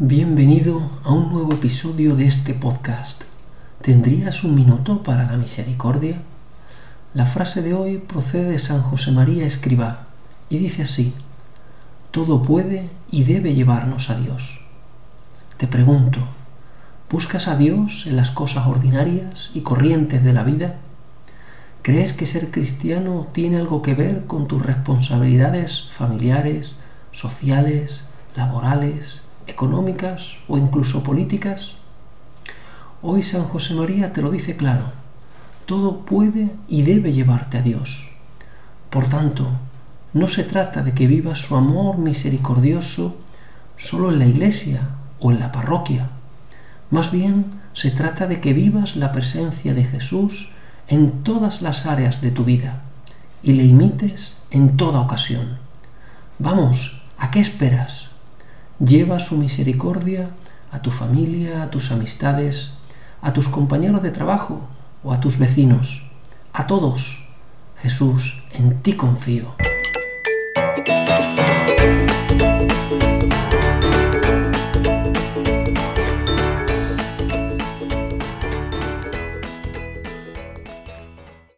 Bienvenido a un nuevo episodio de este podcast. ¿Tendrías un minuto para la misericordia? La frase de hoy procede de San José María Escribá y dice así, todo puede y debe llevarnos a Dios. Te pregunto, ¿buscas a Dios en las cosas ordinarias y corrientes de la vida? ¿Crees que ser cristiano tiene algo que ver con tus responsabilidades familiares, sociales, laborales, económicas o incluso políticas? Hoy San José María te lo dice claro, todo puede y debe llevarte a Dios. Por tanto, no se trata de que vivas su amor misericordioso solo en la iglesia o en la parroquia. Más bien se trata de que vivas la presencia de Jesús en todas las áreas de tu vida y le imites en toda ocasión. Vamos, ¿a qué esperas? Lleva su misericordia a tu familia, a tus amistades, a tus compañeros de trabajo o a tus vecinos, a todos. Jesús, en ti confío.